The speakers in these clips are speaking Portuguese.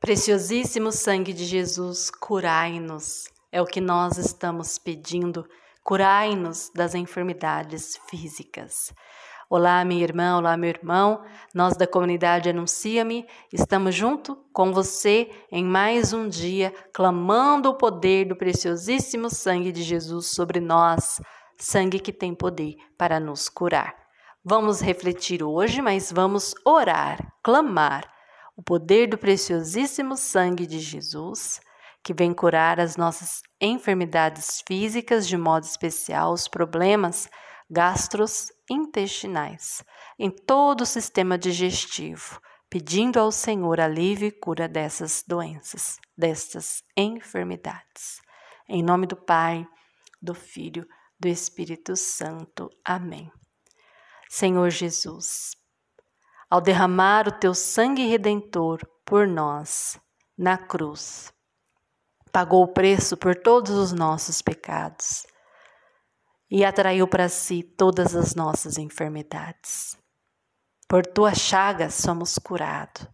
Preciosíssimo sangue de Jesus, curai-nos. É o que nós estamos pedindo. Curai-nos das enfermidades físicas. Olá, minha irmã, olá, meu irmão. Nós da comunidade Anuncia-me estamos junto com você em mais um dia, clamando o poder do preciosíssimo sangue de Jesus sobre nós, sangue que tem poder para nos curar. Vamos refletir hoje, mas vamos orar, clamar o poder do preciosíssimo sangue de Jesus, que vem curar as nossas enfermidades físicas, de modo especial os problemas gastrointestinais, em todo o sistema digestivo, pedindo ao Senhor alívio e cura dessas doenças, destas enfermidades. Em nome do Pai, do Filho, do Espírito Santo. Amém. Senhor Jesus, ao derramar o teu sangue redentor por nós na cruz. Pagou o preço por todos os nossos pecados e atraiu para si todas as nossas enfermidades. Por tua chaga somos curados.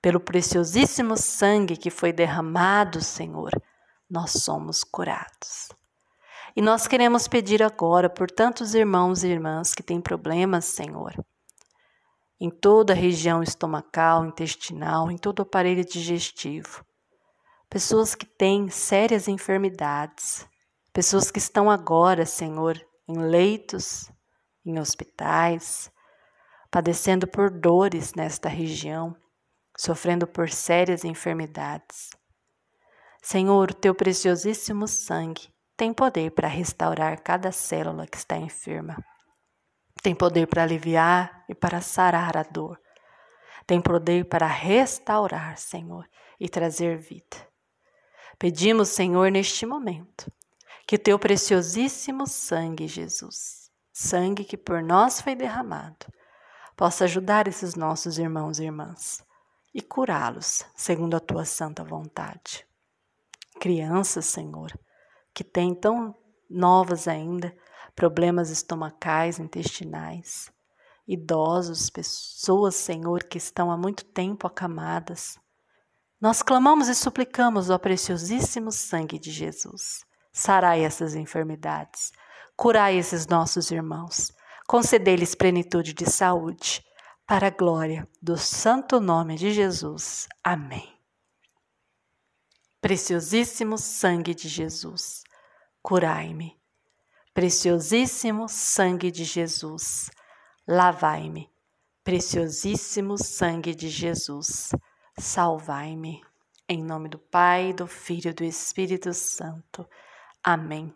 Pelo preciosíssimo sangue que foi derramado, Senhor, nós somos curados. E nós queremos pedir agora por tantos irmãos e irmãs que têm problemas, Senhor em toda a região estomacal, intestinal, em todo o aparelho digestivo. Pessoas que têm sérias enfermidades, pessoas que estão agora, Senhor, em leitos, em hospitais, padecendo por dores nesta região, sofrendo por sérias enfermidades. Senhor, o teu preciosíssimo sangue tem poder para restaurar cada célula que está enferma. Tem poder para aliviar e para sarar a dor. Tem poder para restaurar, Senhor, e trazer vida. Pedimos, Senhor, neste momento, que teu preciosíssimo sangue, Jesus, sangue que por nós foi derramado, possa ajudar esses nossos irmãos e irmãs e curá-los segundo a tua santa vontade. Crianças, Senhor, que têm tão novas ainda, problemas estomacais, intestinais, idosos, pessoas, Senhor, que estão há muito tempo acamadas. Nós clamamos e suplicamos o preciosíssimo sangue de Jesus. Sarai essas enfermidades, curai esses nossos irmãos, concedei-lhes plenitude de saúde, para a glória do santo nome de Jesus. Amém. Preciosíssimo sangue de Jesus, curai-me Preciosíssimo sangue de Jesus, lavai-me. Preciosíssimo sangue de Jesus, salvai-me. Em nome do Pai, do Filho e do Espírito Santo. Amém.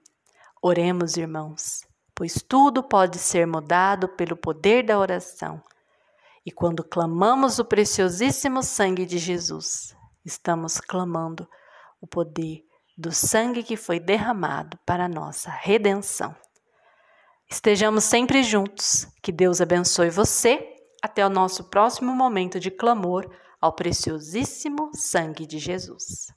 Oremos, irmãos, pois tudo pode ser mudado pelo poder da oração. E quando clamamos o preciosíssimo sangue de Jesus, estamos clamando o poder do sangue que foi derramado para nossa redenção. Estejamos sempre juntos. Que Deus abençoe você. Até o nosso próximo momento de clamor ao preciosíssimo sangue de Jesus.